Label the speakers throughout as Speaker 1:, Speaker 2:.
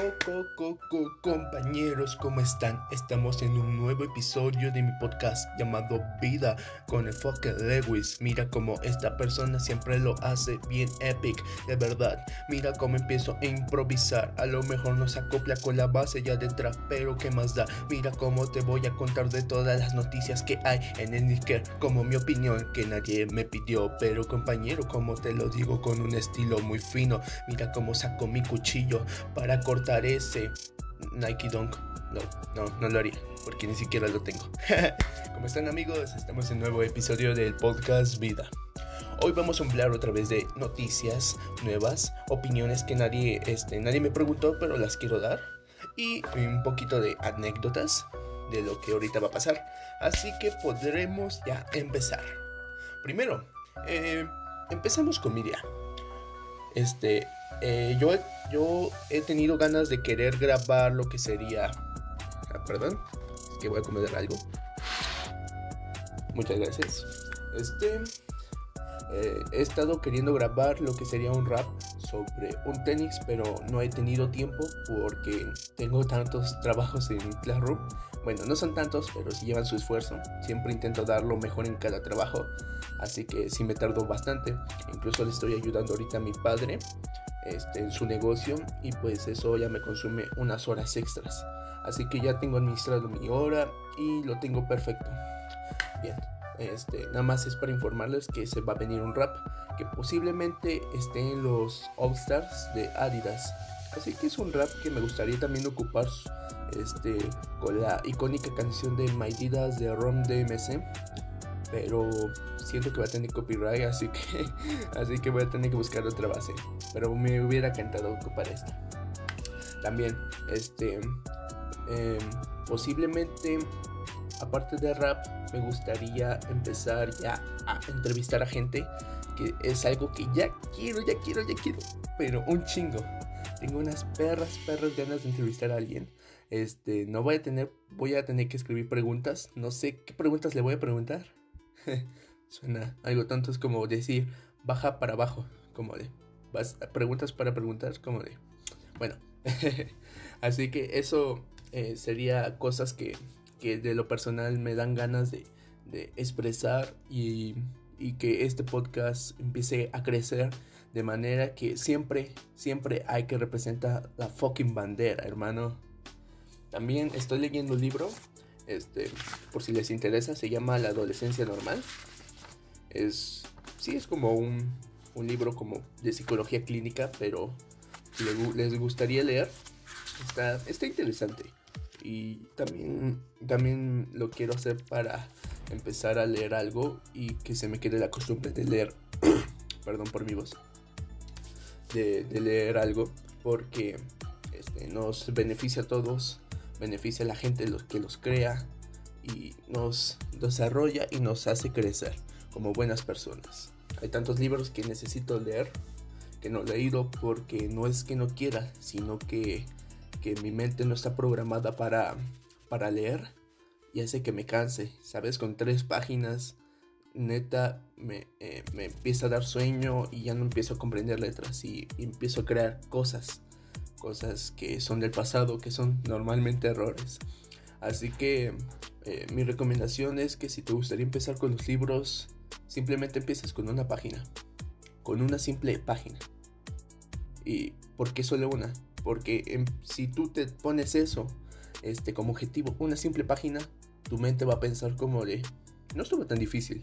Speaker 1: Co, co, co, compañeros, ¿cómo están? Estamos en un nuevo episodio de mi podcast llamado Vida con el fucking Lewis. Mira cómo esta persona siempre lo hace bien epic, de verdad. Mira cómo empiezo a improvisar. A lo mejor no se acopla con la base ya detrás, pero ¿qué más da? Mira cómo te voy a contar de todas las noticias que hay en el Nicker, como mi opinión que nadie me pidió. Pero compañero, como te lo digo con un estilo muy fino, mira cómo saco mi cuchillo para cortar ese Nike Dunk. No, no, no lo haría, porque ni siquiera lo tengo. ¿Cómo están amigos? Estamos en un nuevo episodio del podcast Vida. Hoy vamos a hablar otra vez de noticias nuevas, opiniones que nadie, este, nadie me preguntó, pero las quiero dar. Y un poquito de anécdotas de lo que ahorita va a pasar. Así que podremos ya empezar. Primero, eh, empezamos con mi día. Este, eh, yo, yo he tenido ganas de querer grabar lo que sería. Ah, perdón, es que voy a comer algo. Muchas gracias. Este. eh, he estado queriendo grabar lo que sería un rap sobre un tenis, pero no he tenido tiempo porque tengo tantos trabajos en Classroom. Bueno, no son tantos, pero sí llevan su esfuerzo. Siempre intento dar lo mejor en cada trabajo, así que sí me tardo bastante. Incluso le estoy ayudando ahorita a mi padre este, en su negocio y pues eso ya me consume unas horas extras. Así que ya tengo administrado mi hora y lo tengo perfecto. Bien, este, nada más es para informarles que se va a venir un rap que posiblemente esté en los All Stars de Adidas. Así que es un rap que me gustaría también ocupar este, con la icónica canción de My Didas de Rom DMC. Pero siento que va a tener copyright, así que, así que voy a tener que buscar otra base. Pero me hubiera encantado ocupar esta. También, este, eh, posiblemente, aparte de rap, me gustaría empezar ya a entrevistar a gente. Que es algo que ya quiero, ya quiero, ya quiero. Pero un chingo. Tengo unas perras, perras ganas de entrevistar a alguien. Este, no voy a tener, voy a tener que escribir preguntas. No sé qué preguntas le voy a preguntar. Suena algo tonto, es como decir baja para abajo, como de preguntas para preguntar, como de bueno. Así que eso eh, sería cosas que, que, de lo personal me dan ganas de, de expresar y, y que este podcast empiece a crecer de manera que siempre, siempre hay que representar la fucking bandera, hermano. También estoy leyendo un libro este, por si les interesa, se llama La adolescencia normal. Es, sí, es como un, un libro como de psicología clínica, pero les gustaría leer, está, está interesante. Y también, también lo quiero hacer para empezar a leer algo y que se me quede la costumbre de leer, perdón por mi voz, de, de leer algo, porque este, nos beneficia a todos beneficia a la gente los que los crea y nos desarrolla y nos hace crecer como buenas personas. Hay tantos libros que necesito leer que no he leído porque no es que no quiera, sino que, que mi mente no está programada para, para leer y hace que me canse, ¿sabes? Con tres páginas, neta, me, eh, me empieza a dar sueño y ya no empiezo a comprender letras y, y empiezo a crear cosas cosas que son del pasado, que son normalmente errores. Así que eh, mi recomendación es que si te gustaría empezar con los libros, simplemente empieces con una página, con una simple página. ¿Y por qué solo una? Porque en, si tú te pones eso este, como objetivo, una simple página, tu mente va a pensar como de, no estuvo tan difícil.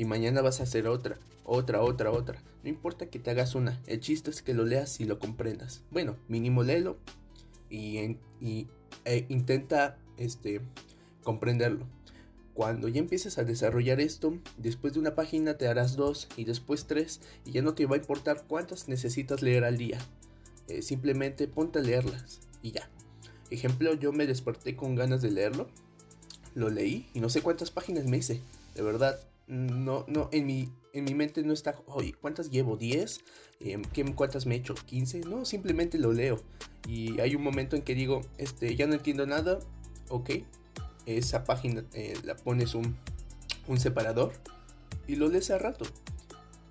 Speaker 1: Y mañana vas a hacer otra, otra, otra, otra. No importa que te hagas una, el chiste es que lo leas y lo comprendas. Bueno, mínimo léelo y, e intenta este, comprenderlo. Cuando ya empieces a desarrollar esto, después de una página te harás dos y después tres y ya no te va a importar cuántas necesitas leer al día. Eh, simplemente ponte a leerlas y ya. Ejemplo, yo me desperté con ganas de leerlo, lo leí y no sé cuántas páginas me hice. De verdad, no, no, en mi, en mi mente no está, oye, ¿cuántas llevo? ¿10? Eh, ¿Cuántas me he hecho? ¿15? No, simplemente lo leo. Y hay un momento en que digo, este, ya no entiendo nada, ok. Esa página eh, la pones un, un separador y lo lees al rato.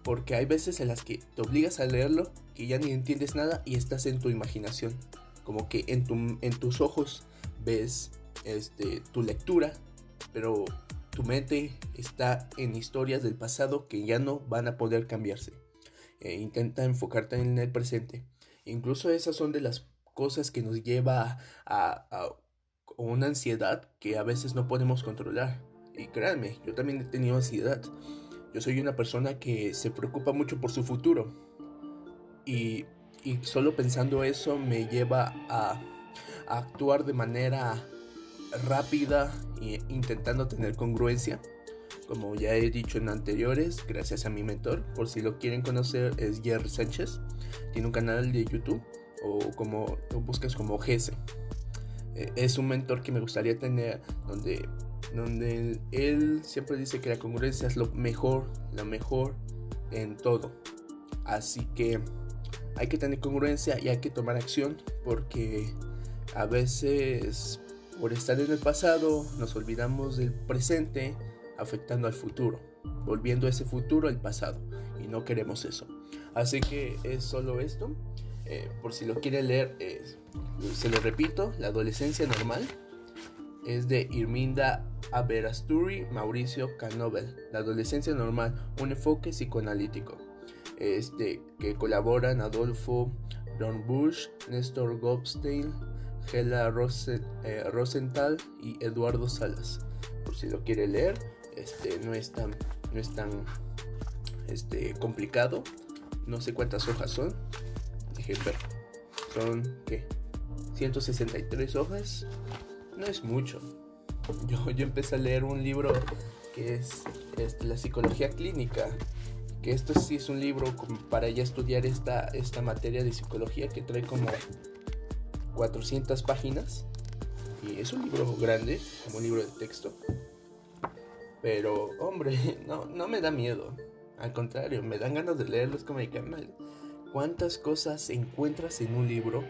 Speaker 1: Porque hay veces en las que te obligas a leerlo que ya ni entiendes nada y estás en tu imaginación. como que en, tu, en tus ojos ves este, tu lectura, pero tu mente está en historias del pasado que ya no van a poder cambiarse. Eh, intenta enfocarte en el presente. Incluso esas son de las cosas que nos lleva a, una ansiedad que a veces no podemos controlar. Y créanme, yo también he tenido ansiedad. Yo soy una persona que se preocupa mucho por su futuro. Y, solo pensando eso me lleva a actuar de manera rápida e intentando tener congruencia. Como ya he dicho en anteriores, gracias a mi mentor, por si lo quieren conocer, es Jerry Sánchez. Tiene un canal de YouTube o como buscas como GS. Eh, es un mentor que me gustaría tener donde, donde él siempre dice que la congruencia es lo mejor, la mejor en todo. Así que hay que tener congruencia y hay que tomar acción porque a veces por estar en el pasado nos olvidamos del presente afectando al futuro, volviendo ese futuro al pasado y no queremos eso. Así que es solo esto. Eh, por si lo quiere leer, eh, se lo repito, La adolescencia normal es de Irminda Aberasturi Mauricio Canovel. La adolescencia normal, un enfoque psicoanalítico. Este, que colaboran Adolfo Bush, Néstor Gobstein, Gela eh, Rosenthal y Eduardo Salas. Por si lo quiere leer, este, no es tan, no es tan este, complicado. No sé cuántas hojas son. Dejen ver. Son, ¿qué? 163 hojas. No es mucho. Yo, yo empecé a leer un libro que es este, La psicología clínica. Que esto sí es un libro para ya estudiar esta, esta materia de psicología que trae como 400 páginas. Es un libro grande, como un libro de texto. Pero, hombre, no, no me da miedo. Al contrario, me dan ganas de leerlos como mi canal. ¿Cuántas cosas encuentras en un libro?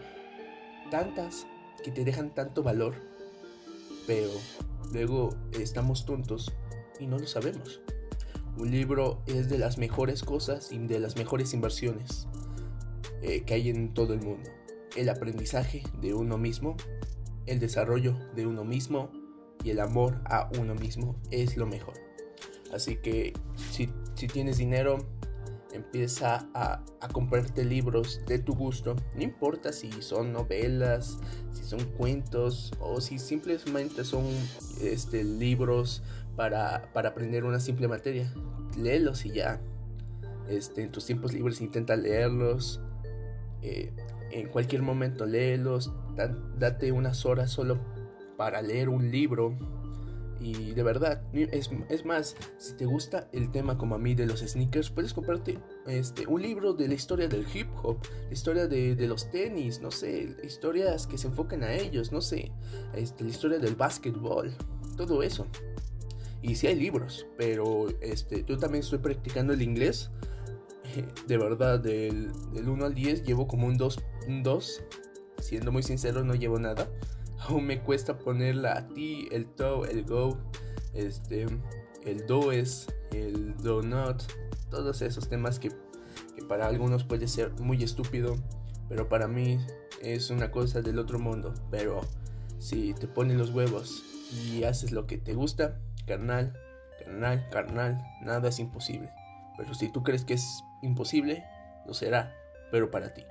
Speaker 1: Tantas que te dejan tanto valor. Pero luego estamos tontos y no lo sabemos. Un libro es de las mejores cosas y de las mejores inversiones eh, que hay en todo el mundo el aprendizaje de uno mismo, el desarrollo de uno mismo y el amor a uno mismo es lo mejor. Así que si, tienes dinero, empieza a, comprarte libros de tu gusto. No importa si son novelas, si son cuentos o si simplemente son este, libros para, aprender una simple materia. Léelos y ya. Este, en tus tiempos libres intenta leerlos. Eh, en cualquier momento léelos, date unas horas solo para leer un libro. Y de verdad, es, es, más, si te gusta el tema como a mí de los sneakers, puedes comprarte este, un libro de la historia del hip hop, la historia de, de los tenis, no sé, historias que se enfoquen a ellos, no sé, este, la historia del básquetbol, todo eso. Y sí hay libros, pero este, yo también estoy practicando el inglés de verdad, del, 1 al 10 llevo como un 2, un 2. Siendo muy sincero, no llevo nada. Aún me cuesta poner la T, el to, el go, este, el do es, el do not. Todos esos temas que, que para algunos puede ser muy estúpido, pero para mí es una cosa del otro mundo. Pero si te pones los huevos y haces lo que te gusta, carnal, carnal, carnal, nada es imposible. Pero si tú crees que es imposible, lo será, pero para ti.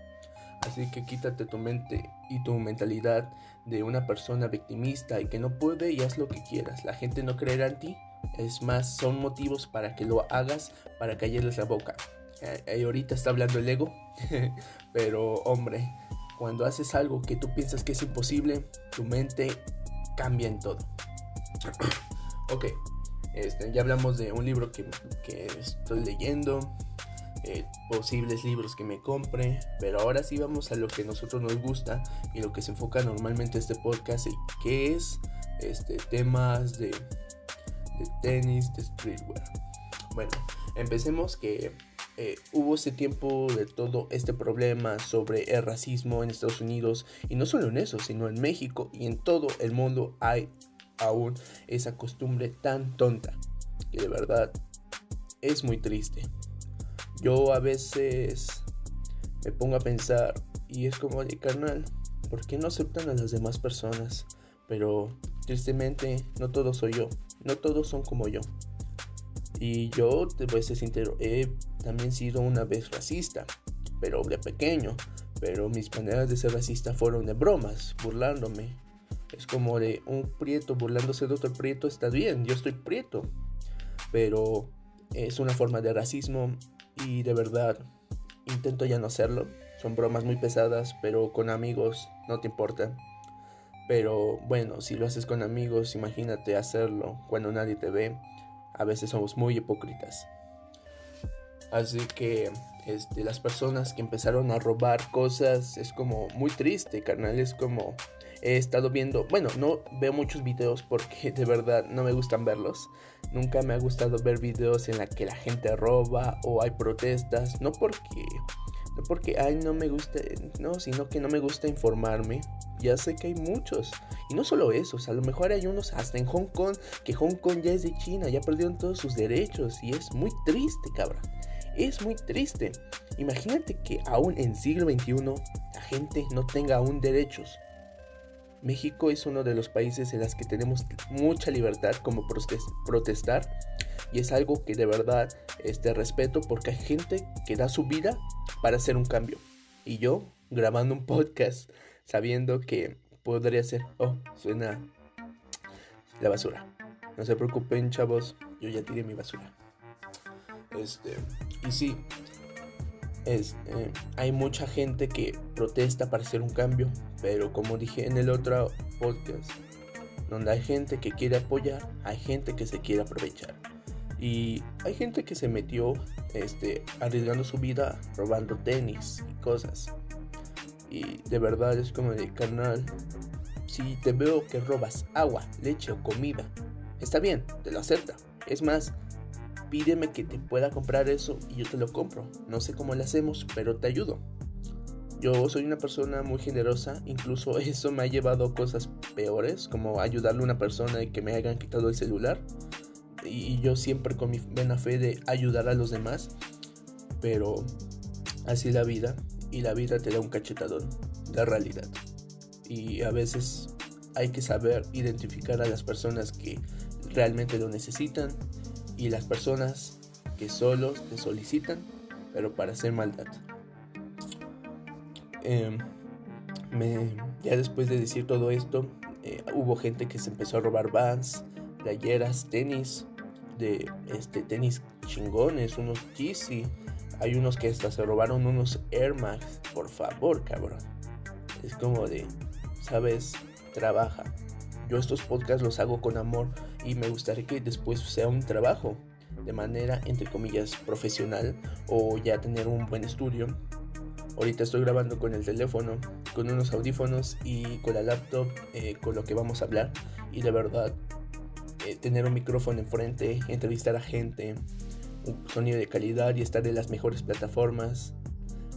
Speaker 1: Así que quítate tu mente y tu mentalidad de una persona victimista y que no puede y haz lo que quieras. La gente no creerá en ti. Es más, son motivos para que lo hagas, para callarles la boca. Eh, ahorita está hablando el ego, pero hombre, cuando haces algo que tú piensas que es imposible, tu mente cambia en todo. ok, este, ya hablamos de un libro que, estoy leyendo, eh, posibles libros que me compre, pero ahora sí vamos a lo que a nosotros nos gusta y lo que se enfoca normalmente este podcast, que es este, temas de, tenis, de streetwear. Bueno, empecemos que eh, hubo ese tiempo de todo este problema sobre el racismo en Estados Unidos y no solo en eso, sino en México y en todo el mundo hay aún esa costumbre tan tonta que de verdad es muy triste. Yo a veces me pongo a pensar y es como, de carnal, ¿por qué no aceptan a las demás personas? Pero tristemente no todos soy yo, no todos son como yo. Y yo, te voy a ser sincero, he también sido una vez racista, pero de pequeño. Pero mis maneras de ser racista fueron de bromas, burlándome. Es como de un prieto burlándose de otro prieto, está bien, yo estoy prieto. Pero es una forma de racismo y de verdad intento ya no hacerlo. Son bromas muy pesadas, pero con amigos no te importa. Pero bueno, si lo haces con amigos, imagínate hacerlo cuando nadie te ve. A veces somos muy hipócritas. Así que este, las personas que empezaron a robar cosas es como muy triste, carnal. Es como he estado viendo, bueno, no veo muchos videos porque de verdad no me gustan verlos. Nunca me ha gustado ver videos en la que la gente roba o hay protestas, no porque no porque ay no me gusta, no, sino que no me gusta informarme. Ya sé que hay muchos. Y no solo eso, a lo mejor hay unos hasta en Hong Kong, que Hong Kong ya es de China, ya perdieron todos sus derechos y es muy triste, cabra. Es muy triste. Imagínate que aún en siglo XXI la gente no tenga aún derechos. México es uno de los países en los que tenemos mucha libertad como protestar y es algo que de verdad este, respeto porque hay gente que da su vida para hacer un cambio. Y yo grabando un podcast sabiendo que podría ser, oh, suena la basura. No se preocupen chavos, yo ya tiré mi basura. Este, y sí, eh, hay mucha gente que protesta para hacer un cambio, pero como dije en el otro podcast, donde hay gente que quiere apoyar, hay gente que se quiere aprovechar. Y hay gente que se metió este, arriesgando su vida robando tenis y cosas. Y de verdad es como de carnal. Si te veo que robas agua, leche o comida, está bien, te lo acepta. Es más, pídeme que te pueda comprar eso y yo te lo compro. No sé cómo lo hacemos, pero te ayudo. Yo soy una persona muy generosa, incluso eso me ha llevado a cosas peores, como ayudarle a una persona y que me hayan quitado el celular. Y yo siempre con mi buena fe de ayudar a los demás, pero así es la vida y la vida te da un cachetadón, la realidad. Y a veces hay que saber identificar a las personas que realmente lo necesitan y las personas que solo te solicitan, pero para hacer maldad. Em, ya después de decir todo esto, eh, hubo gente que se empezó a robar vans, playeras, tenis, de este tenis chingones, unos Yeezy. Hay unos que hasta se robaron unos Air Max. Por favor, cabrón. Es como de, sabes, trabaja. Yo estos podcasts los hago con amor y me gustaría que después sea un trabajo de manera entre comillas profesional o ya tener un buen estudio. Ahorita estoy grabando con el teléfono, con unos audífonos y con la laptop eh, con lo que vamos a hablar y de verdad eh, tener un micrófono enfrente, entrevistar a gente, un sonido de calidad y estar en las mejores plataformas.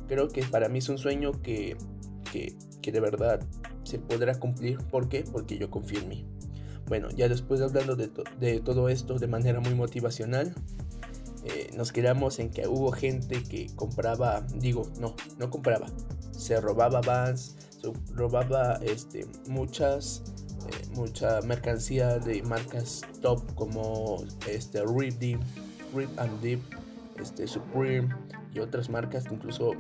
Speaker 1: Creo que para mí es un sueño que, que, que de verdad se podrá cumplir. ¿Por qué? Porque yo confío en mí. Bueno, ya después de hablando de, de todo esto de manera muy motivacional, eh, nos quedamos en que hubo gente que compraba, digo, no, no compraba, se robaba vans, se robaba este, muchas, eh, mucha mercancía de marcas top como este, Rip Deep, Rip and Deep, este, Supreme y otras marcas que incluso,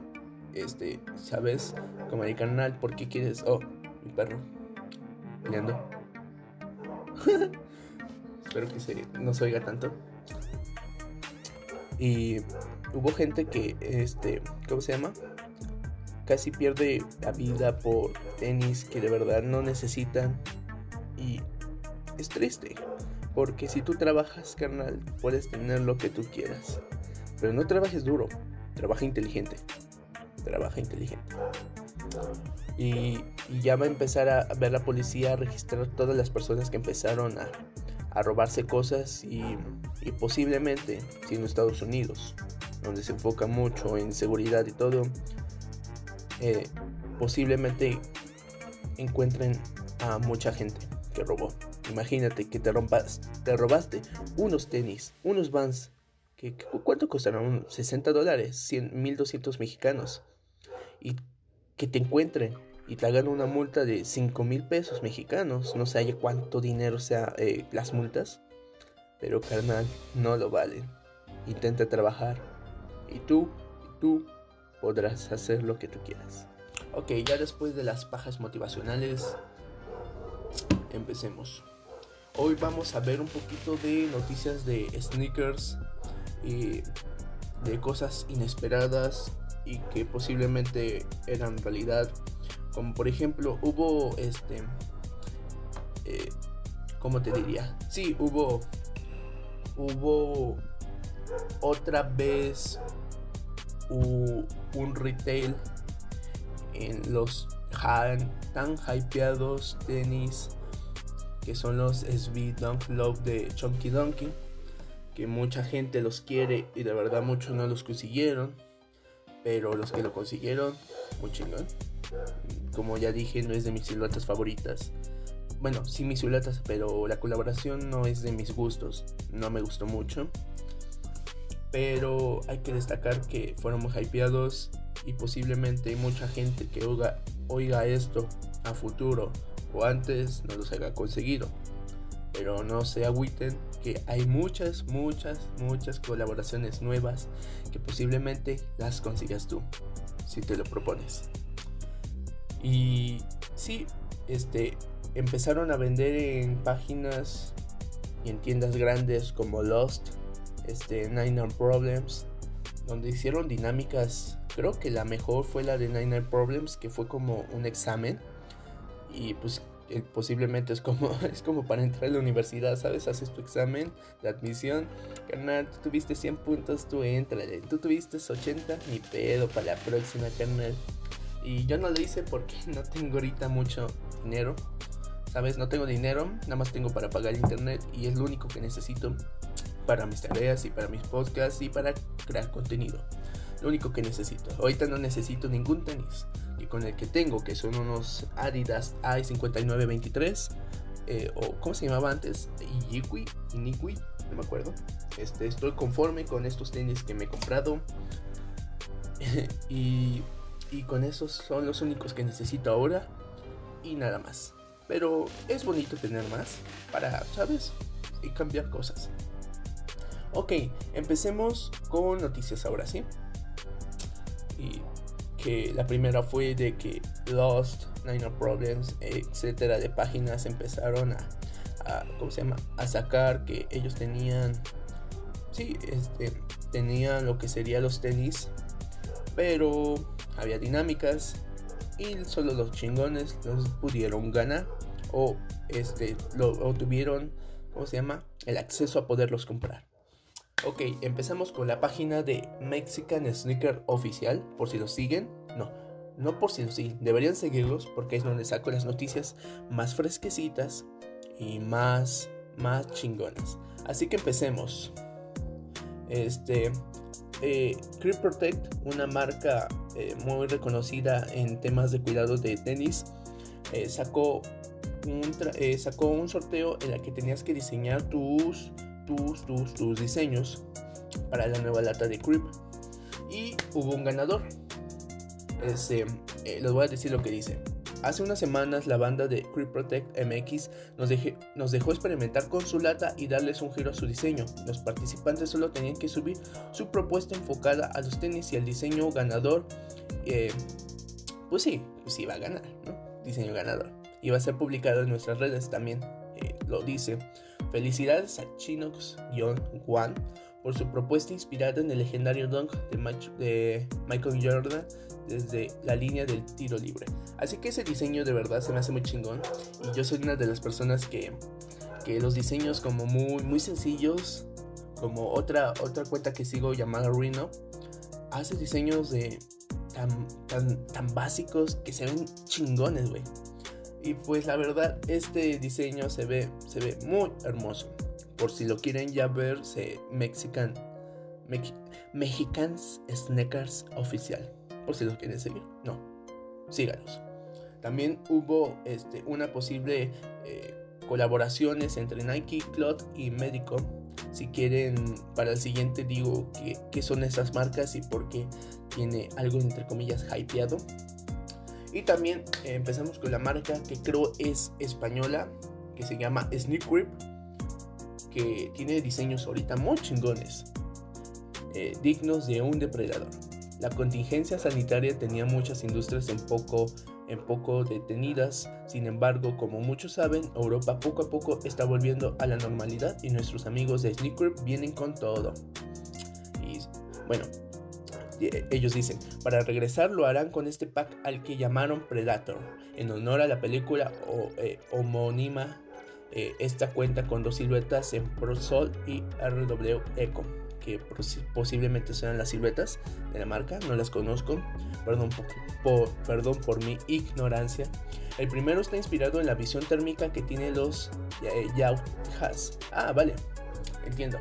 Speaker 1: este, ¿sabes? Como el canal, ¿por qué quieres? Oh, mi perro. Espero que se, no se oiga tanto. Y hubo gente que, este, ¿cómo se llama? Casi pierde la vida por tenis que de verdad no necesitan. Y es triste. Porque si tú trabajas, carnal, puedes tener lo que tú quieras. Pero no trabajes duro, trabaja inteligente. Trabaja inteligente. Y, ya va a empezar a ver la policía a registrar todas las personas que empezaron a, robarse cosas y, posiblemente, si en Estados Unidos, donde se enfoca mucho en seguridad y todo, eh, posiblemente encuentren a mucha gente que robó. Imagínate que te, te robaste unos tenis, unos vans. Que, ¿Cuánto costaron? 60 dólares, 100, 1200 mexicanos. Y que te encuentren y te hagan una multa de 5 mil pesos mexicanos. No sé cuánto dinero sea eh, las multas, pero carnal, no lo valen. Intenta trabajar y tú, tú podrás hacer lo que tú quieras. Ok, ya después de las pajas motivacionales, empecemos. Hoy vamos a ver un poquito de noticias de sneakers y de cosas inesperadas y que posiblemente eran realidad. Como por ejemplo, hubo este. Eh, ¿Cómo te diría? Sí, hubo. Hubo otra vez un retail en los tan hypeados tenis que son los SB Dunk Love de Chunky Donkey, que mucha gente los quiere y de verdad muchos no los consiguieron, pero los que lo consiguieron, muy chingón. Como ya dije, no es de mis siluetas favoritas. Bueno, sí mis siluetas, pero la colaboración no es de mis gustos, no me gustó mucho. Pero hay que destacar que fueron muy hypeados y posiblemente mucha gente que oiga, oiga esto a futuro o antes no los haya conseguido. Pero no se agüiten que hay muchas, muchas, muchas colaboraciones nuevas que posiblemente las consigas tú, si te lo propones. Y sí, este, empezaron a vender en páginas y en tiendas grandes como Lost, este, Nine Problems, donde hicieron dinámicas. Creo que la mejor fue la de Nine Problems, que fue como un examen y pues eh, posiblemente es como, es como para entrar a la universidad, ¿sabes? Haces tu examen de admisión, carnal, tú tuviste 100 puntos, tú entra, tú tuviste 80, ni pedo para la próxima, carnal. Y yo no lo hice porque no tengo ahorita mucho dinero, ¿sabes? No tengo dinero, nada más tengo para pagar internet y es lo único que necesito para mis tareas y para mis podcasts y para crear contenido. Lo único que necesito. Ahorita no necesito ningún tenis con el que tengo, que son unos Adidas i5923, eh, o ¿cómo se llamaba antes? Iniqui, Iniqui, no me acuerdo. Este, estoy conforme con estos tenis que me he comprado. y, y con esos son los únicos que necesito ahora. Y nada más. Pero es bonito tener más para, ¿sabes? Y cambiar cosas. Ok, empecemos con noticias ahora, ¿sí? Y que la primera fue de que Lost, Nine Problems, etcétera, de páginas empezaron a, ¿cómo se llama? A sacar que ellos tenían, sí, este, tenían lo que serían los tenis, pero había dinámicas y solo los chingones los pudieron ganar o este, lo, o tuvieron, ¿cómo se llama? El acceso a poderlos comprar. Ok, empezamos con la página de Mexican Sneaker Oficial, por si lo siguen. No, no por si lo siguen, deberían seguirlos porque es donde saco las noticias más fresquecitas y más, más chingonas. Así que empecemos. Este, eh, Protect, una marca eh, muy reconocida en temas de cuidado de tenis, eh, sacó, un eh, sacó un sorteo en el que tenías que diseñar tus tus, tus, tus diseños para la nueva lata de Creep. Y hubo un ganador. Este, les voy a decir lo que dice. Hace unas semanas la banda de Creep Protect MX nos, dejó experimentar con su lata y darles un giro a su diseño. Los participantes solo tenían que subir su propuesta enfocada a los tenis y el diseño ganador. Eh, pues sí, pues iba a ganar, ¿no? Diseño ganador. Iba a ser publicado en nuestras redes también, eh, lo dice. Felicidades a Chinox-One por su propuesta inspirada en el legendario dunk de, Michael Jordan desde la línea del tiro libre. Así que ese diseño de verdad se me hace muy chingón y yo soy una de las personas que, que los diseños como muy, muy sencillos, como otra, otra cuenta que sigo llamada Reno, hace diseños de tan, tan, tan básicos que se ven chingones, güey. Y pues la verdad, este diseño se ve, se ve muy hermoso. Por si lo quieren ya ver, se Mexican, Mexicans Sneakers oficial. Por si lo quieren seguir. No, síganos. También hubo este, una posible eh, colaboraciones entre Nike, Cloud y Medico. Si quieren, para el siguiente digo qué son esas marcas y por qué tiene algo entre comillas hypeado. Y también eh, empezamos con la marca que creo es española, que se llama Sneak Grip, que tiene diseños ahorita muy chingones, eh, dignos de un depredador. La contingencia sanitaria tenía muchas industrias en poco, en poco detenidas, sin embargo, como muchos saben, Europa poco a poco está volviendo a la normalidad y nuestros amigos de Sneak Grip vienen con todo. Y bueno, ellos dicen, para regresar lo harán con este pack al que llamaron Predator, en honor a la película eh, homónima. Eh, esta cuenta con dos siluetas en ProSol y RW Eco, que posiblemente sean las siluetas de la marca, no las conozco, perdón por, mi ignorancia. El primero está inspirado en la visión térmica que tienen los eh. Ah, vale, entiendo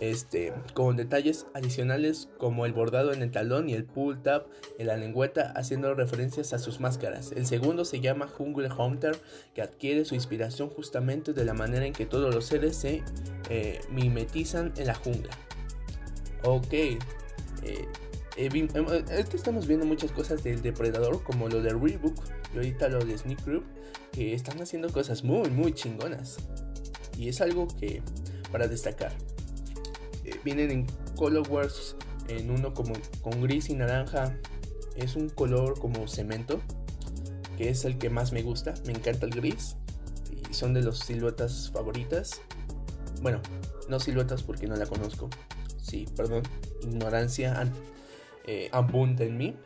Speaker 1: este, con detalles adicionales como el bordado en el talón y el pull tab en la lengüeta haciendo referencias a sus máscaras. El segundo se llama Jungle Hunter que adquiere su inspiración justamente de la manera en que todos los seres se eh, mimetizan en la jungla. Ok, eh, es que estamos viendo muchas cosas del depredador como lo de Reebok y ahorita lo de Sneak Group que están haciendo cosas muy muy chingonas y es algo que para destacar vienen en colorwares en uno como con gris y naranja. Es un color como cemento que es el que más me gusta. Me encanta el gris y son de las siluetas favoritas. Bueno no siluetas porque no la conozco. Sí perdón ignorancia eh, abunda en mí.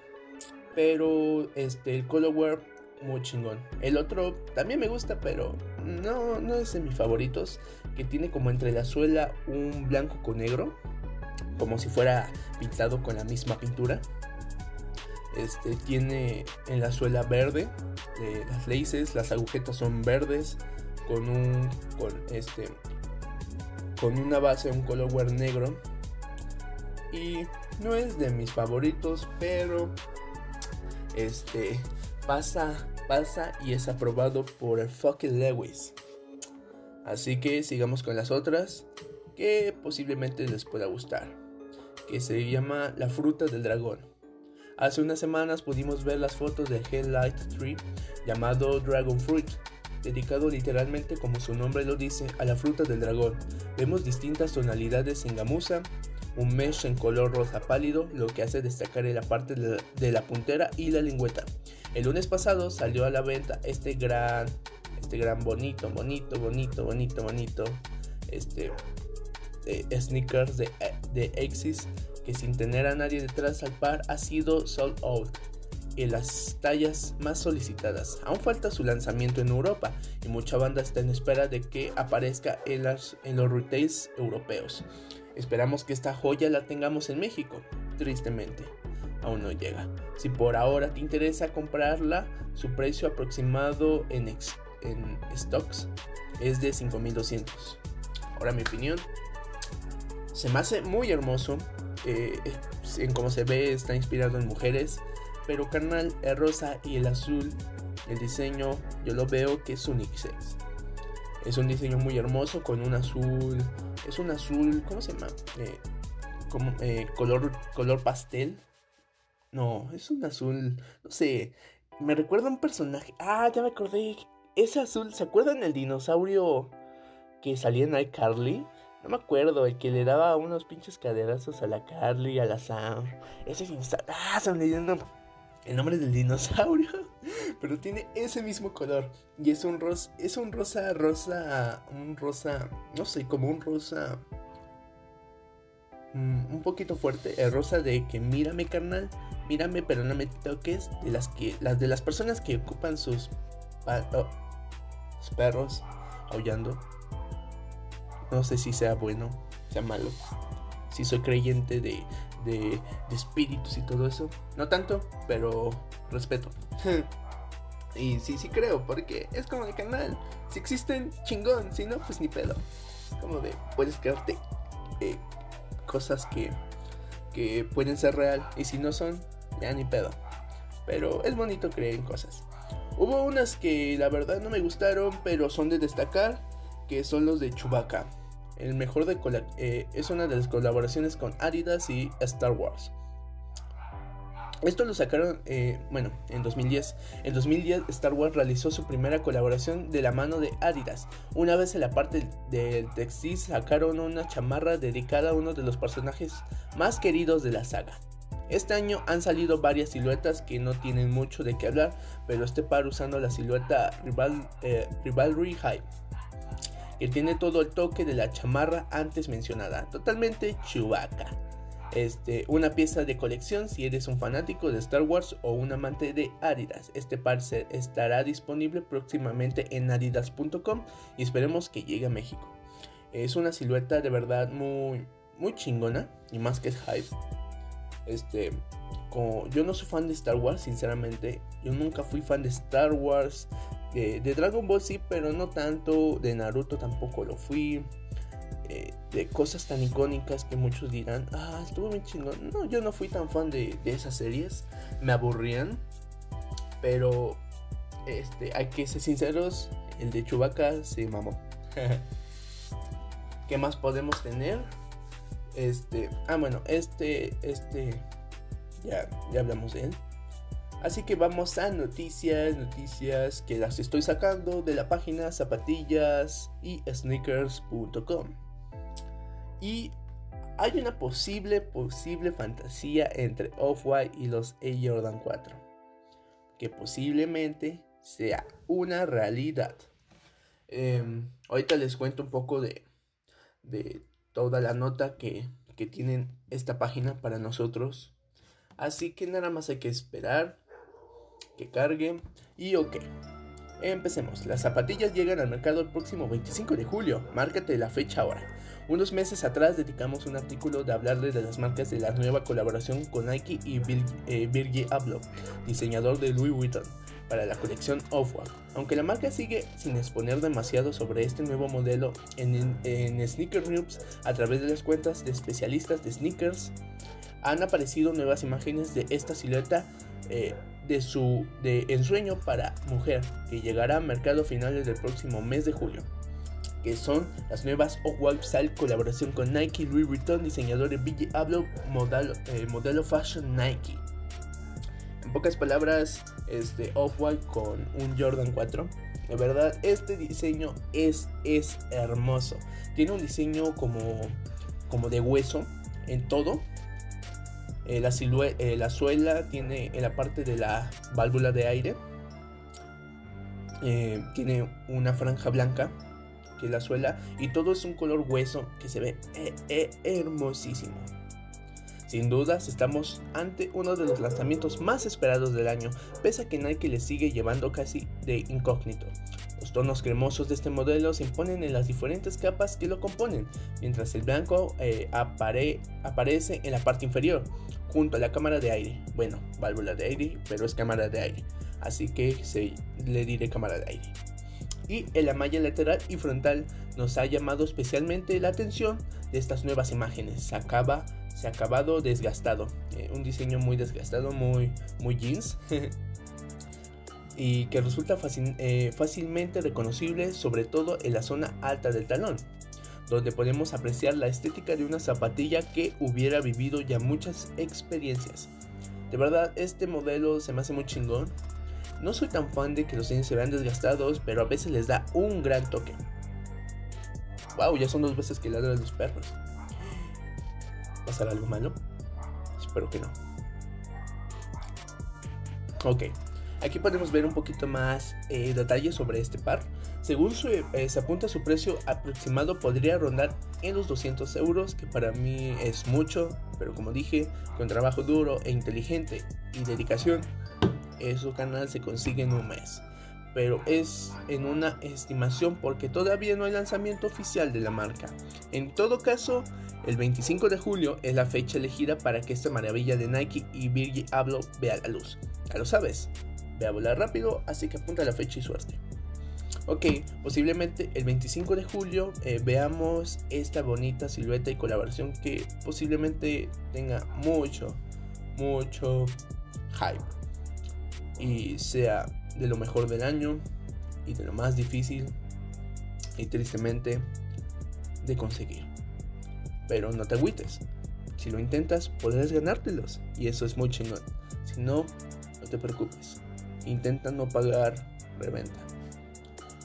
Speaker 1: Pero este el colorware muy chingón. El otro también me gusta pero no no es de mis favoritos que tiene como entre la suela un blanco con negro, como si fuera pintado con la misma pintura. Este tiene en la suela verde, eh, las laces, las agujetas son verdes, con un con este con una base, un color negro. Y no es de mis favoritos, pero este pasa, pasa y es aprobado por el fucking Lewis. Así que sigamos con las otras que posiblemente les pueda gustar, que se llama La fruta del dragón. Hace unas semanas pudimos ver las fotos de Headlight Tree llamado Dragon Fruit, dedicado literalmente como su nombre lo dice a la fruta del dragón. Vemos distintas tonalidades en gamuza, un mesh en color rosa pálido, lo que hace destacar en la parte de la puntera y la lengüeta. El lunes pasado salió a la venta este gran este gran bonito, bonito, bonito, bonito, bonito, este, eh, sneakers de, de Exis que sin tener a nadie detrás al par ha sido sold out en las tallas más solicitadas. Aún falta su lanzamiento en Europa y mucha banda está en espera de que aparezca en, las, en los retails europeos. Esperamos que esta joya la tengamos en México, tristemente. Aún no llega. Si por ahora te interesa comprarla, su precio aproximado en, en stocks es de 5200. Ahora mi opinión. Se me hace muy hermoso. Eh, en cómo se ve está inspirado en mujeres. Pero carnal, el rosa y el azul, el diseño, yo lo veo que es unisex. Es un diseño muy hermoso con un azul. Es un azul, ¿cómo se llama? Eh, como, eh, color, color pastel. No, es un azul, no sé. Me recuerda a un personaje. Ah, ya me acordé ese azul, ¿se acuerdan el dinosaurio que salía en iCarly? No me acuerdo, el que le daba unos pinches caderazos a la Carly, a la Sam. Ese dinosaurio. Ah, se me el nombre del dinosaurio. Pero tiene ese mismo color. Y es un rosa. Es un rosa, rosa. Un rosa. No sé, como un rosa. Mm, un poquito fuerte. El rosa de que mírame, carnal. Mírame, pero no me toques. De las que. Las de las personas que ocupan sus. Perros aullando. No sé si sea bueno, sea malo. Si soy creyente de, de, espíritus y todo eso. No tanto, pero respeto. y sí, sí creo, porque es como el canal. Si existen, chingón. Si no, pues ni pedo. Como de, puedes crearte eh, cosas que, que pueden ser real. Y si no son, ya ni pedo. Pero es bonito creer en cosas. Hubo unas que la verdad no me gustaron, pero son de destacar, que son los de Chewbacca. El mejor de eh, es una de las colaboraciones con Adidas y Star Wars. Esto lo sacaron, eh, bueno, en 2010. En 2010 Star Wars realizó su primera colaboración de la mano de Adidas. Una vez en la parte del textil sacaron una chamarra dedicada a uno de los personajes más queridos de la saga. Este año han salido varias siluetas que no tienen mucho de qué hablar, pero este par usando la silueta Rival, eh, Rivalry High, que tiene todo el toque de la chamarra antes mencionada, totalmente Chewbacca. Este, una pieza de colección si eres un fanático de Star Wars o un amante de Adidas. Este par estará disponible próximamente en adidas.com y esperemos que llegue a México. Es una silueta de verdad muy, muy chingona y más que hype. Este, como yo no soy fan de Star Wars, sinceramente. Yo nunca fui fan de Star Wars. de Dragon Ball sí, pero no tanto. De Naruto tampoco lo fui. Eh, de cosas tan icónicas que muchos dirán, ah, estuvo muy chingón. No, yo no fui tan fan de, esas series, me aburrían, pero este, hay que ser sinceros, el de Chewbacca se mamó. ¿Qué más podemos tener? Este, ah, bueno, este, este, ya, ya hablamos de él. Así que vamos a noticias, noticias que las estoy sacando de la página zapatillas y sneakers.com. Y hay una posible, posible fantasía entre Off-White y los A Jordan 4. Que posiblemente sea una realidad. Em, ahorita les cuento un poco de, de toda la nota que, que tienen esta página para nosotros. Así que nada más hay que esperar que cargue. Y ok. Empecemos. Las zapatillas llegan al mercado el próximo 25 de julio. Márcate la fecha ahora. Unos meses atrás dedicamos un artículo de hablarles de las marcas de la nueva colaboración con Nike y eh, Virgil Abloh, diseñador de Louis Vuitton, para la colección Off-White. Aunque la marca sigue sin exponer demasiado sobre este nuevo modelo en, Sneaker News a través de las cuentas de especialistas de sneakers, han aparecido nuevas imágenes de esta silueta eh, de su de ensueño para mujer que llegará a mercado finales del próximo mes de julio que son las nuevas Off-White Style colaboración con Nike, Louis Vuitton, diseñador de Hablo, modelo, eh, modelo fashion Nike. En pocas palabras, este Off-White con un Jordan 4. De verdad, este diseño es, es hermoso. Tiene un diseño como, como de hueso en todo. Eh, la, eh, la suela tiene en la parte de la válvula de aire. tiene una franja blanca que la suela y todo es un color hueso que se ve eh, eh, hermosísimo. Sin dudas estamos ante uno de los lanzamientos más esperados del año, pese a que Nike le sigue llevando casi de incógnito. Los tonos cremosos de este modelo se imponen en las diferentes capas que lo componen, mientras el blanco eh, aparece en la parte inferior, junto a la cámara de aire. Bueno, válvula de aire, pero es cámara de aire, así que se, le diré cámara de aire y en la malla lateral y frontal nos ha llamado especialmente la atención de estas nuevas imágenes. Acaba, se ha acabado desgastado, eh, un diseño muy desgastado, muy, muy jeans. y que resulta eh, fácilmente reconocible sobre todo en la zona alta del talón, donde podemos apreciar la estética de una zapatilla que hubiera vivido ya muchas experiencias. De verdad, este modelo se me hace muy chingón. No soy tan fan de que los tenis se vean desgastados, pero a veces les da un gran toque. Wow, ya son dos veces que ladran los perros. ¿Pasará algo malo? Espero que no. Ok, aquí podemos ver un poquito más eh, detalles sobre este par. Según eh, se apunta su precio aproximado podría rondar en los 200 euros, que para mí es mucho, pero como dije, con trabajo duro e inteligente y dedicación, su canal se consigue en un mes. Pero es en una estimación porque todavía no hay lanzamiento oficial de la marca. En todo caso, el 25 de julio es la fecha elegida para que esta maravilla de Nike y Virgil Abloh vea la luz. Ya lo sabes, ve a volar rápido, así que apunta la fecha y suerte. Ok, posiblemente el 25 de julio eh, veamos esta bonita silueta y colaboración que posiblemente tenga mucho, mucho hype y sea de lo mejor del año y de lo más difícil y tristemente de conseguir. Pero no te agüites, Si lo intentas, podrás ganártelos. Y eso es muy chingón. Si no, no te preocupes. Intenta no pagar reventa.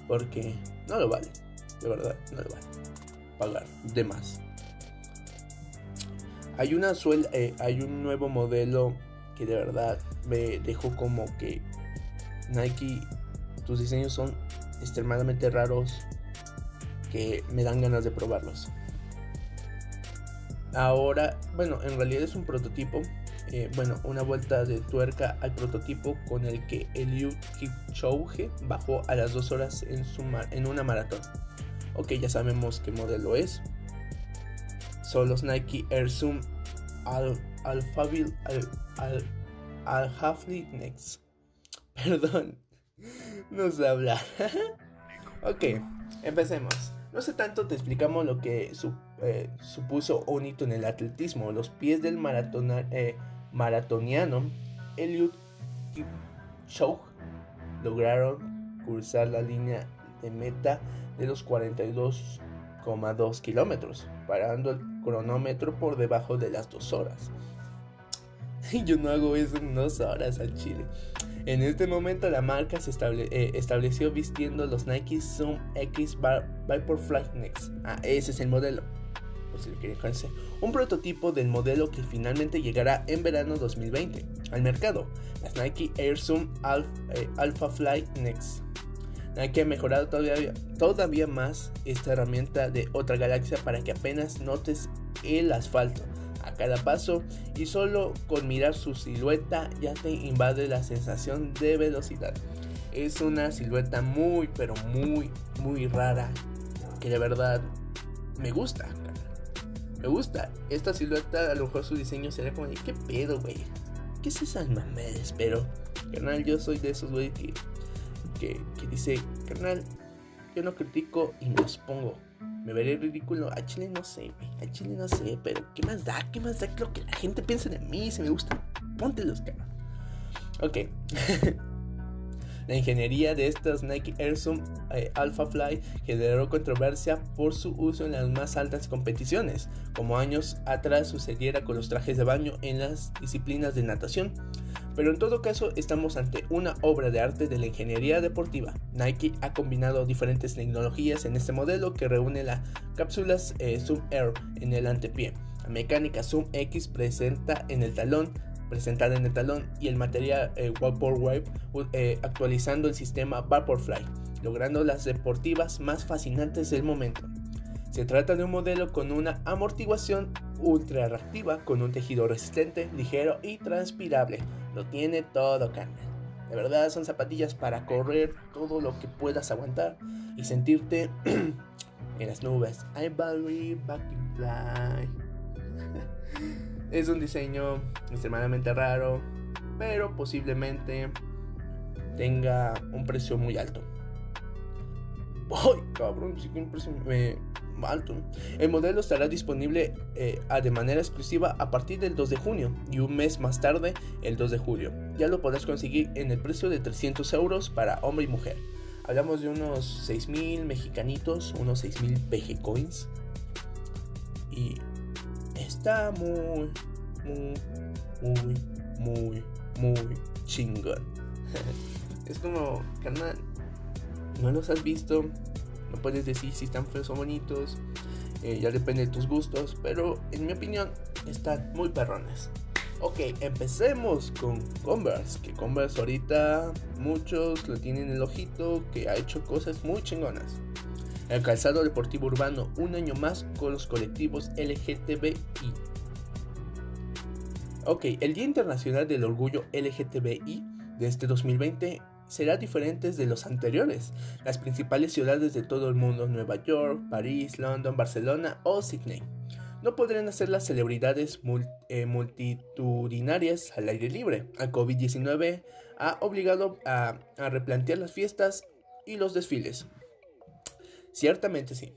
Speaker 1: Porque no lo vale. De verdad, no lo vale. Pagar de más. Hay una suela, eh, hay un nuevo modelo que de verdad me dejó como que Nike, tus diseños son extremadamente raros que me dan ganas de probarlos. Ahora, bueno, en realidad es un prototipo. Eh, bueno, una vuelta de tuerca al prototipo con el que Eliud Kipchoge bajó a las 2 horas en, su en una maratón. Ok, ya sabemos qué modelo es. Son los Nike Air Zoom Al Alphaville Al, Al, Al Next. Perdón, no sé hablar. ok, empecemos. No sé tanto te explicamos lo que eh, supuso un hito en el atletismo. Los pies del eh, maratoniano Eliud Kipchoge lograron cruzar la línea de meta de los 42,2 kilómetros, parando el cronómetro por debajo de las dos horas. Yo no hago eso en dos horas al chile. En este momento la marca se eh, estableció vistiendo los Nike Zoom X Vaporfly Next. Ah, ese es el modelo. Por si quieren conocer. Un prototipo del modelo que finalmente llegará en verano 2020 al mercado. Las Nike Air Zoom eh, Alpha, Fly Next. Nike ha mejorado todavía más esta herramienta de otra galaxia para que apenas notes el asfalto a cada paso y solo con mirar su silueta ya te invade la sensación de velocidad. Es una silueta muy pero muy muy rara que de verdad me gusta. Me gusta. Esta silueta a lo mejor su diseño sería como de qué pedo, güey. ¿Qué es esas mamadas? Pero, carnal, yo soy de esos güey que, que, que dice, carnal, yo no critico y me expongo me veré ridículo. A Chile no sé, güey. A Chile no sé, pero ¿qué más da? ¿Qué más da lo que la gente piensa de mí? Si me gusta, póntelos, cabrón. Ok. La ingeniería de estas Nike Air Zoom eh, Alpha Fly generó controversia por su uso en las más altas competiciones, como años atrás sucediera con los trajes de baño en las disciplinas de natación. Pero en todo caso estamos ante una obra de arte de la ingeniería deportiva. Nike ha combinado diferentes tecnologías en este modelo que reúne las cápsulas eh, Zoom Air en el antepié, la mecánica Zoom X presenta en el talón, presentada en el talón y el material eh, Vaporwave eh, actualizando el sistema Vaporfly, logrando las deportivas más fascinantes del momento. Se trata de un modelo con una amortiguación ultra reactiva, con un tejido resistente, ligero y transpirable. Lo tiene todo, carnal. De verdad son zapatillas para correr todo lo que puedas aguantar y sentirte en las nubes. I believe back in fly. es un diseño extremadamente raro, pero posiblemente tenga un precio muy alto. ¡Ay, cabrón! Sí que un precio El modelo estará disponible eh, de manera exclusiva a partir del 2 de junio y un mes más tarde, el 2 de julio. Ya lo podrás conseguir en el precio de 300 euros para hombre y mujer. Hablamos de unos 6.000 mexicanitos, unos 6.000 PG coins. Y está muy, muy, muy, muy, muy chingón. es como, carnal, no los has visto, no puedes decir si están feos o bonitos. Eh, ya depende de tus gustos. Pero en mi opinión están muy perrones. Ok, empecemos con Converse. Que Converse ahorita muchos lo tienen en el ojito. Que ha hecho cosas muy chingonas. El calzado deportivo urbano un año más con los colectivos LGTBI. Ok, el Día Internacional del Orgullo LGTBI de este 2020 será diferente de los anteriores. Las principales ciudades de todo el mundo, Nueva York, París, London, Barcelona o Sydney, no podrán hacer las celebridades eh, multitudinarias al aire libre. El COVID-19 ha obligado a, replantear las fiestas y los desfiles. Ciertamente sí.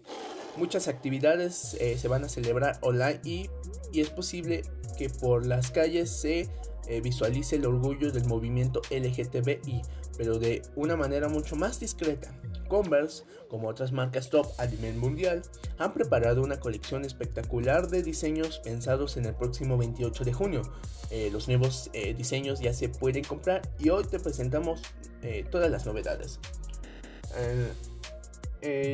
Speaker 1: Muchas actividades eh, se van a celebrar online y, y es posible que por las calles se eh, visualice el orgullo del movimiento LGTBI, pero de una manera mucho más discreta. Converse, como otras marcas top a nivel mundial, han preparado una colección espectacular de diseños pensados en el próximo 28 de junio. Eh, los nuevos eh, diseños ya se pueden comprar y hoy te presentamos eh, todas las novedades.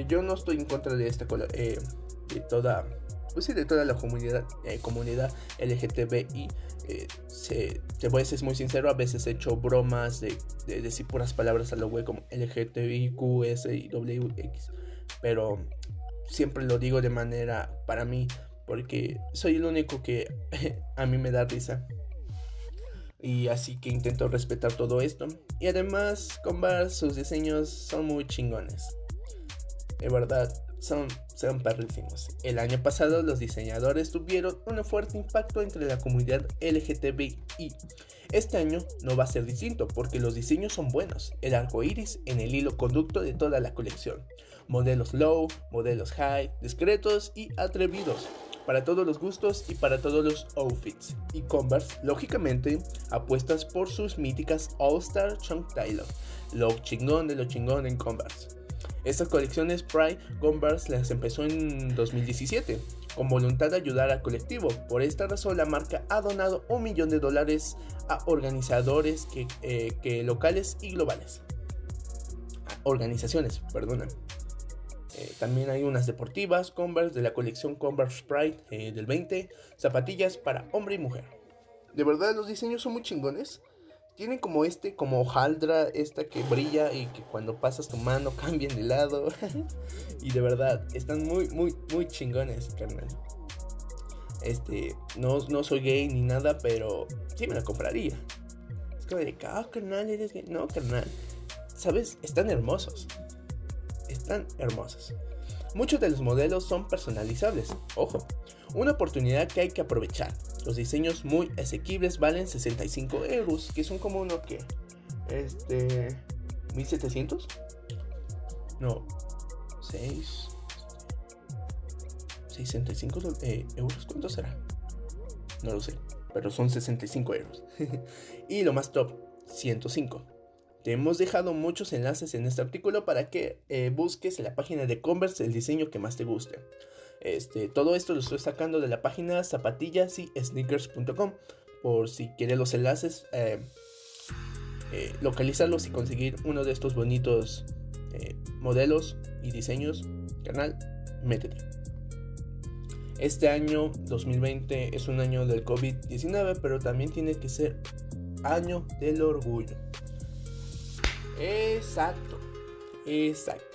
Speaker 1: yo no estoy en contra de esta de toda pues sí, de toda la comunidad, comunidad LGTBI eh, se, te voy a ser muy sincero, a veces he hecho bromas de, decir puras palabras a lo web como LGTBIQ, S y WX, pero siempre lo digo de manera para mí, porque soy el único que a mí me da risa. Y así que intento respetar todo esto. Y además, con Bar sus diseños son muy chingones. De verdad, son, son perrísimos. El año pasado los diseñadores tuvieron un fuerte impacto entre la comunidad LGTBI. Este año no va a ser distinto porque los diseños son buenos, el arco iris en el hilo conducto de toda la colección. Modelos low, modelos high, discretos y atrevidos. Para todos los gustos y para todos los outfits. Y Converse, lógicamente, apuestas por sus míticas All Star Chunk Taylor. Lo chingón de lo chingón en Converse. Estas colecciones Pride Converse las empezó en 2017 con voluntad de ayudar al colectivo. Por esta razón la marca ha donado un millón de dólares a organizadores que, eh, locales y globales. organizaciones, perdona. Eh, también hay unas deportivas Converse de la colección Converse Pride eh, del 20, zapatillas para hombre y mujer. De verdad los diseños son muy chingones. Tienen como este, como hojaldra, esta que brilla y que cuando pasas tu mano cambian de lado. y de verdad, están muy, muy, muy chingones, carnal. Este, no, no soy gay ni nada, pero sí me la compraría. Es como de, ah, carnal, eres gay. No, carnal. ¿Sabes? Están hermosos. Están hermosos. Muchos de los modelos son personalizables, ojo, una oportunidad que hay que aprovechar. Los diseños muy asequibles valen 65 euros, que son como uno que, este, 1700? No, 6, 65 eh, euros, ¿cuánto será? No lo sé, pero son 65 euros. y lo más top, 105. Te hemos dejado muchos enlaces en este artículo para que eh, busques en la página de Converse el diseño que más te guste. Este, todo esto lo estoy sacando de la página zapatillas y sneakers.com por si quieres los enlaces, eh, eh, localizarlos y conseguir uno de estos bonitos modelos y diseños, canal, métete. Este año 2020 es un año del COVID-19, pero también tiene que ser año del orgullo. Exacto, exacto.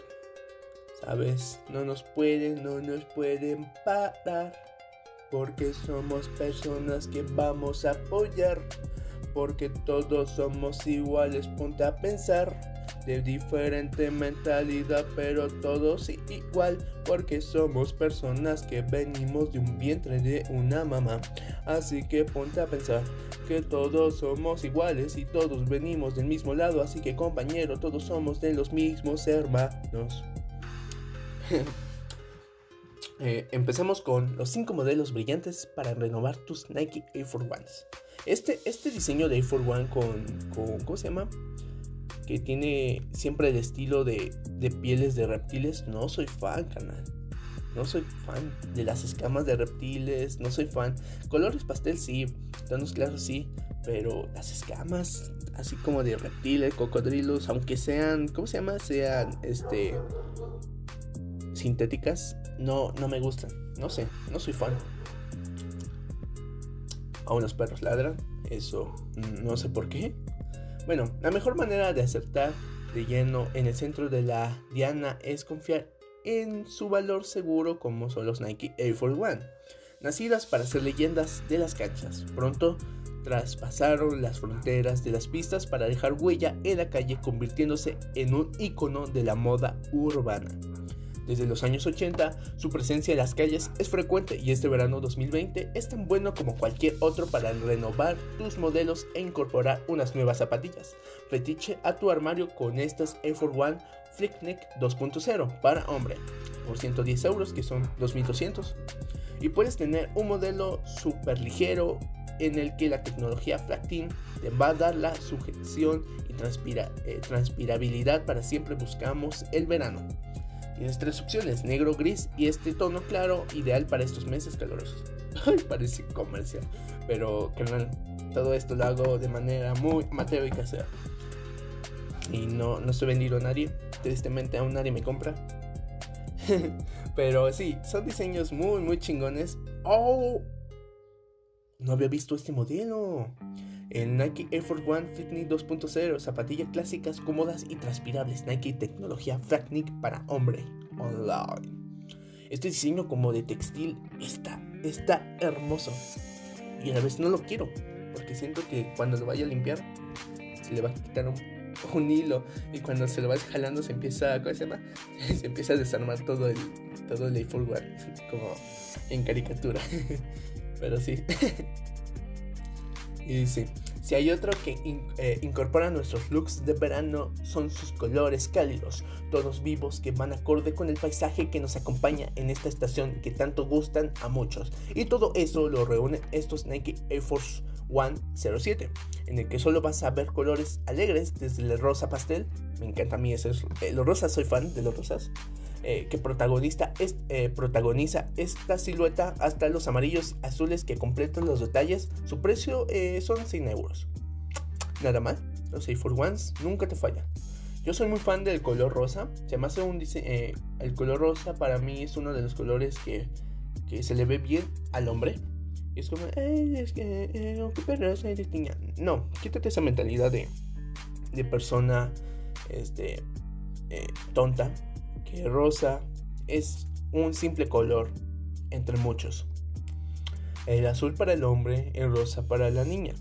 Speaker 1: Sabes, no nos pueden, no nos pueden parar. Porque somos personas que vamos a apoyar. Porque todos somos iguales, ponte a pensar de diferente mentalidad, pero todos igual, porque somos personas que venimos de un vientre de una mamá. Así que ponte a pensar que todos somos iguales y todos venimos del mismo lado, así que compañero, todos somos de los mismos hermanos. eh, empecemos con los 5 modelos brillantes para renovar tus Nike Air Force Ones. Este, este diseño de Air Force One con, con, ¿cómo se llama? que tiene siempre el estilo de, pieles de reptiles, no soy fan, canal. No soy fan de las escamas de reptiles, no soy fan. Colores pastel sí, tonos claros sí, pero las escamas así como de reptiles, cocodrilos, aunque sean, ¿cómo se llama? Sean este sintéticas, no no me gustan. No sé, no soy fan. Aún los perros ladran, eso no sé por qué. Bueno, la mejor manera de acertar de lleno en el centro de la diana es confiar en su valor seguro como son los Nike Air Force One, nacidas para ser leyendas de las canchas. Pronto traspasaron las fronteras de las pistas para dejar huella en la calle convirtiéndose en un icono de la moda urbana. Desde los años 80, su presencia en las calles es frecuente y este verano 2020 es tan bueno como cualquier otro para renovar tus modelos e incorporar unas nuevas zapatillas. Fetiche a tu armario con estas Air Force One Flickneck 2.0 para hombre por 110 euros que son 2200 y puedes tener un modelo súper ligero en el que la tecnología Flactin te va a dar la sujeción y eh, transpirabilidad para siempre buscamos el verano. Tienes tres opciones, negro, gris y este tono claro, ideal para estos meses calurosos. Ay, parece comercial, pero carnal, todo esto lo hago de manera muy amateur y casera. Y no, no estoy vendido a nadie, tristemente aún nadie me compra. pero sí, son diseños muy, muy chingones. ¡Oh! No había visto este modelo. El Nike Air Force One Fitness 2.0, zapatillas clásicas, cómodas y transpirables. Nike tecnología Flaknik para hombre online. Este diseño como de textil está, está hermoso. Y a la vez no lo quiero. Porque siento que cuando lo vaya a limpiar, se le va a quitar un, hilo. Y cuando se lo vas jalando, se empieza. ¿Cómo se llama? Se empieza a desarmar todo el, todo el Air Force One. Como en caricatura. Pero sí. y dice, si hay otro que eh, incorpora nuestros looks de verano son sus colores cálidos, todos vivos que van acorde con el paisaje que nos acompaña en esta estación que tanto gustan a muchos. Y todo eso lo reúne estos Nike Air Force One 07, en el que solo vas a ver colores alegres desde el rosa pastel, me encanta a mí ese, eh, los rosas, soy fan de los rosas, eh, que protagonista eh, protagoniza esta silueta hasta los amarillos azules que completan los detalles. Su precio eh, son 100 euros. Nada mal, los A4 Ones nunca te fallan. Yo soy muy fan del color rosa. Se me hace un el color rosa para mí es uno de los colores que, que se le ve bien al hombre. Y es como, es que No, quítate esa mentalidad de, de persona este, tonta que rosa es un simple color entre muchos. El azul para el hombre, el rosa para la niña.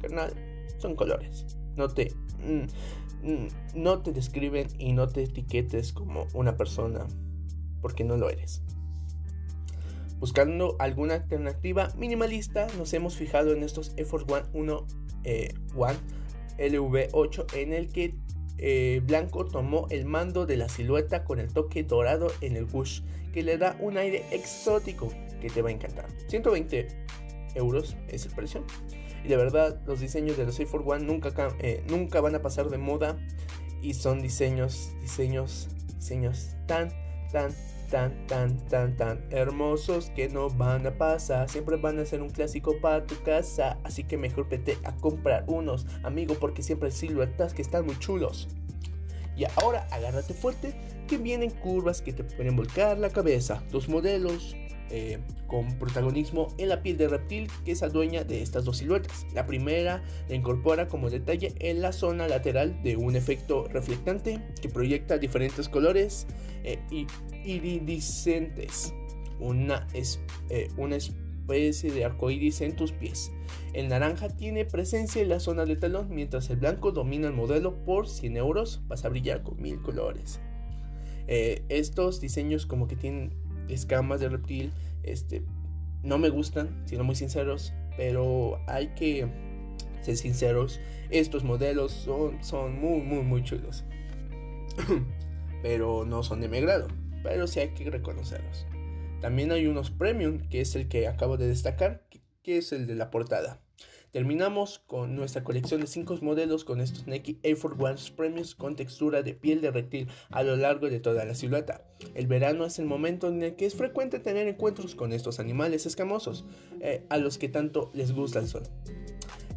Speaker 1: Carnal, son colores. No te, mm, mm, no te describen y no te etiquetes como una persona porque no lo eres. Buscando alguna alternativa minimalista, nos hemos fijado en estos Effort One 1 eh, One LV8 en el que eh, Blanco tomó el mando de la silueta con el toque dorado en el bush, que le da un aire exótico que te va a encantar. 120 euros es el precio. Y de verdad, los diseños de los a One nunca, eh, nunca van a pasar de moda. Y son diseños, diseños, diseños tan, tan, tan, tan, tan, tan hermosos que no van a pasar. Siempre van a ser un clásico para tu casa. Así que mejor vete a comprar unos, amigo, porque siempre siluetas que están muy chulos. Y ahora agárrate fuerte que vienen curvas que te pueden volcar la cabeza. Dos modelos eh, con protagonismo en la piel de reptil que es dueña de estas dos siluetas. La primera la incorpora como detalle en la zona lateral de un efecto reflectante que proyecta diferentes colores eh, iridiscentes. Una, es, eh, una especie de arcoíris en tus pies. El naranja tiene presencia en la zona del talón, mientras el blanco domina el modelo por 100 euros. Vas a brillar con mil colores. Eh, estos diseños como que tienen escamas de reptil, este, no me gustan, siendo muy sinceros, pero hay que ser sinceros. Estos modelos son, son muy, muy, muy chulos. pero no son de mi agrado, pero sí hay que reconocerlos. También hay unos premium, que es el que acabo de destacar, que es el de la portada. Terminamos con nuestra colección de 5 modelos con estos Nike Air Force One Premiums con textura de piel de reptil a lo largo de toda la silueta. El verano es el momento en el que es frecuente tener encuentros con estos animales escamosos, eh, a los que tanto les gusta el sol.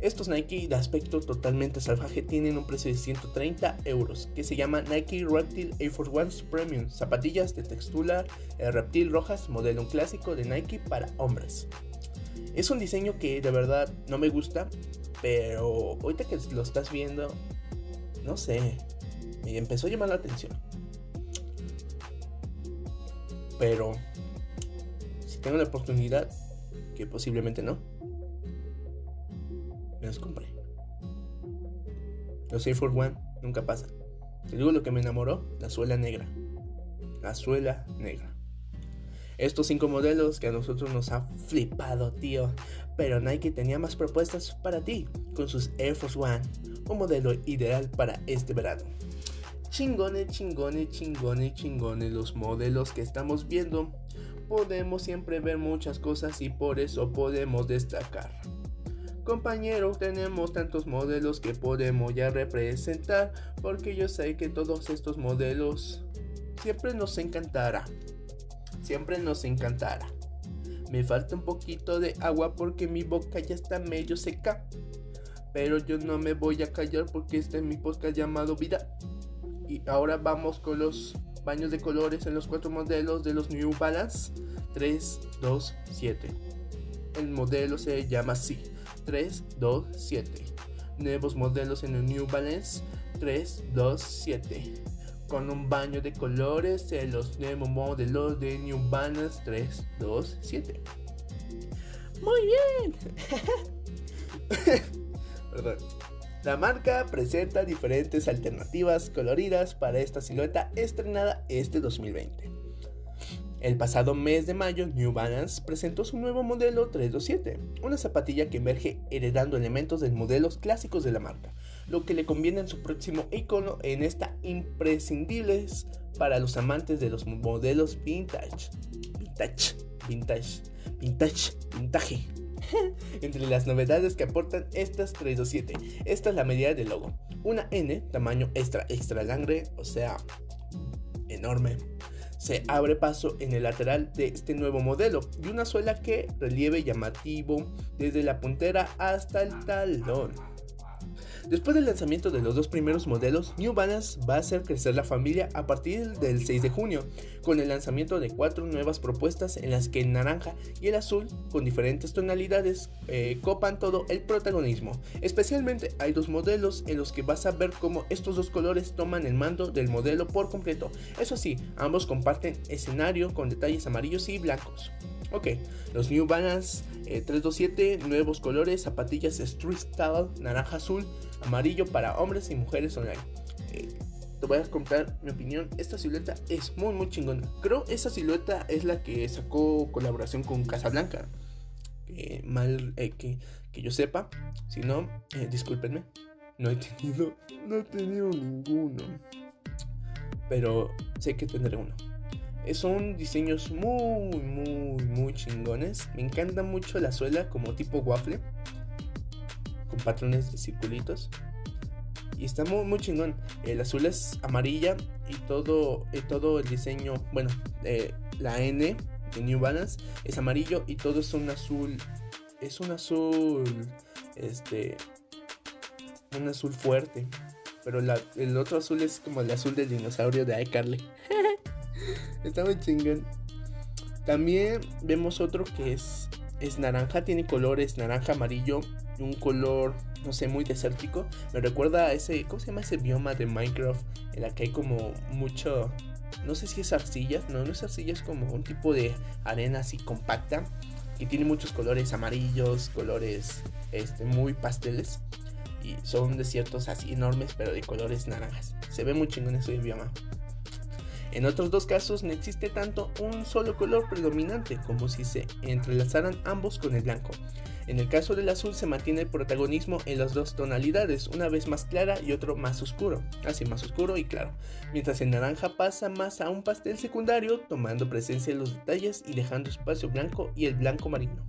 Speaker 1: Estos Nike de aspecto totalmente salvaje tienen un precio de 130 euros, que se llama Nike Reptile Air Force One Premium, zapatillas de textura eh, reptil rojas, modelo clásico de Nike para hombres. Es un diseño que de verdad no me gusta, pero ahorita que lo estás viendo, no sé, me empezó a llamar la atención. Pero si tengo la oportunidad, que posiblemente no, los compré. Los Air Force One nunca pasan. Te digo lo que me enamoró, la suela negra. La suela negra. Estos cinco modelos que a nosotros nos ha flipado, tío. Pero Nike tenía más propuestas para ti con sus Air Force One, un modelo ideal para este verano. Chingone, chingone, chingone, chingone los modelos que estamos viendo. Podemos siempre ver muchas cosas y por eso podemos destacar. Compañero, tenemos tantos modelos que podemos ya representar, porque yo sé que todos estos modelos siempre nos encantará. Siempre nos encantará. Me falta un poquito de agua porque mi boca ya está medio seca. Pero yo no me voy a callar porque este es mi podcast llamado Vida. Y ahora vamos con los baños de colores en los cuatro modelos de los New Balance 3, 2, 7. El modelo se llama así 3, 2, 7. Nuevos modelos en el New Balance 3, 2, 7. Con un baño de colores en los nuevos modelos de New Balance 3, 2, 7. Muy bien. La marca presenta diferentes alternativas coloridas para esta silueta estrenada este 2020. El pasado mes de mayo, New Balance presentó su nuevo modelo 327, una zapatilla que emerge heredando elementos de modelos clásicos de la marca, lo que le conviene en su próximo icono en esta imprescindibles para los amantes de los modelos vintage. Vintage, vintage, vintage, vintage. Entre las novedades que aportan estas 327, esta es la medida del logo. Una N, tamaño extra extra langre, o sea, enorme se abre paso en el lateral de este nuevo modelo y una suela que relieve llamativo desde la puntera hasta el talón. Después del lanzamiento de los dos primeros modelos, New Balance va a hacer crecer la familia a partir del 6 de junio, con el lanzamiento de cuatro nuevas propuestas en las que el naranja y el azul, con diferentes tonalidades, eh, copan todo el protagonismo. Especialmente hay dos modelos en los que vas a ver cómo estos dos colores toman el mando del modelo por completo. Eso sí, ambos comparten escenario con detalles amarillos y blancos. Ok, los New Balance 327, eh, nuevos colores, zapatillas Street Style, naranja azul, amarillo para hombres y mujeres online. Eh, te voy a contar mi opinión. Esta silueta es muy muy chingona. Creo esa silueta es la que sacó colaboración con Casablanca. Que mal eh, que, que, yo sepa. Si no, discúlpenme. No he tenido. No he tenido ninguno. Pero sé que tendré uno. Son diseños muy, muy, muy chingones. Me encanta mucho la suela como tipo waffle. Con patrones de circulitos. Y está muy, muy chingón. El azul es amarilla y todo, eh, todo el diseño, bueno, eh, la N de New Balance es amarillo y todo es un azul. Es un azul, este, un azul fuerte. Pero el otro azul es como el azul del dinosaurio de iCarly. Está muy chingón. También vemos otro que es, es naranja, tiene colores naranja, amarillo y un color, no sé, muy desértico. Me recuerda a ese, ¿cómo se llama ese bioma de Minecraft? En la que hay como mucho, no sé si es arcilla, no, no es arcilla, es como un tipo de arena así compacta. Que tiene muchos colores amarillos, colores este, muy pasteles. Y son desiertos así enormes, pero de colores naranjas. Se ve muy chingón ese bioma. En otros dos casos no existe tanto un solo color predominante como si se entrelazaran ambos con el blanco. En el caso del azul se mantiene el protagonismo en las dos tonalidades, una vez más clara y otro más oscuro, así más oscuro y claro, mientras el naranja pasa más a un pastel secundario, tomando presencia en los detalles y dejando espacio blanco y el blanco marino.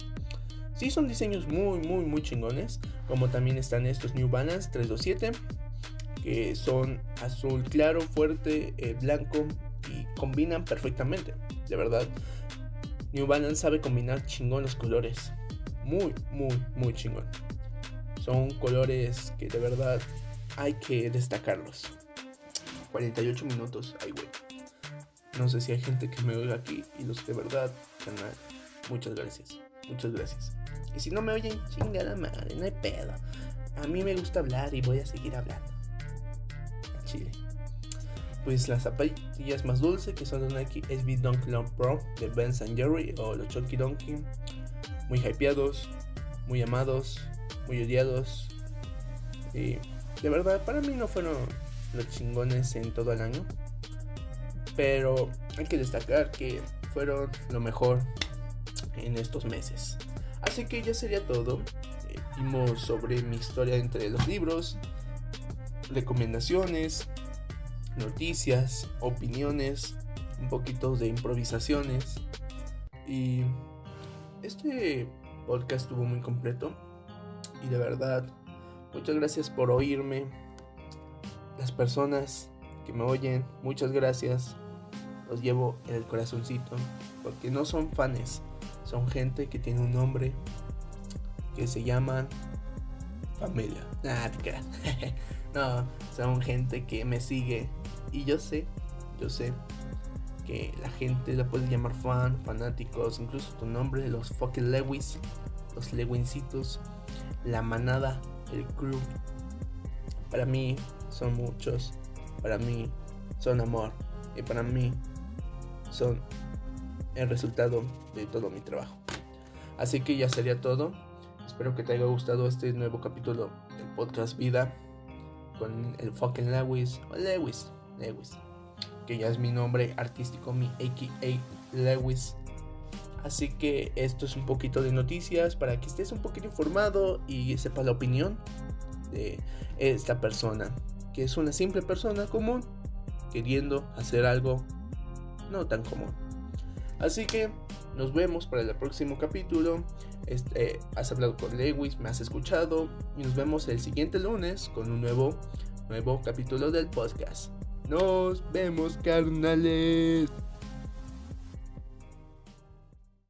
Speaker 1: Sí son diseños muy muy muy chingones, como también están estos New Balance 327, que son azul claro, fuerte, eh, blanco y combinan perfectamente. De verdad, New Balance sabe combinar chingón los colores. Muy, muy, muy chingón. Son colores que de verdad hay que destacarlos. 48 minutos, ay güey. No sé si hay gente que me oiga aquí y los de verdad, canal. Muchas gracias. Muchas gracias. Y si no me oyen, chingada madre, no hay pedo. A mí me gusta hablar y voy a seguir hablando. Chile pues las zapatillas más dulces que son los Nike SB Dunk Long Pro de Ben Jerry o los Chunky Donkey, muy hypeados, muy amados, muy odiados. Y de verdad, para mí no fueron los chingones en todo el año, pero hay que destacar que fueron lo mejor en estos meses. Así que ya sería todo. Eh, vimos sobre mi historia entre los libros, recomendaciones, noticias, opiniones, un poquito de improvisaciones. Y este podcast estuvo muy completo. y de verdad, muchas gracias por oírme. Las personas que me oyen, muchas gracias. Los llevo en el corazoncito, porque no son fans, son gente que tiene un nombre que se llaman familia. no, son gente que me sigue y yo sé, yo sé que la gente la puede llamar fan, fanáticos, incluso tu nombre, los fucking Lewis, los Lewincitos, la manada, el crew. Para mí son muchos, para mí son amor y para mí son el resultado de todo mi trabajo. Así que ya sería todo. Espero que te haya gustado este nuevo capítulo del podcast Vida con el fucking Lewis o Lewis, Lewis, que ya es mi nombre artístico, mi AKA Lewis. Así que esto es un poquito de noticias para que estés un poquito informado y sepas la opinión de esta persona, que es una simple persona común queriendo hacer algo no tan común. Así que nos vemos para el próximo capítulo. Este, has hablado con Lewis, me has escuchado y nos vemos el siguiente lunes con un nuevo, nuevo capítulo del podcast. Nos vemos, carnales.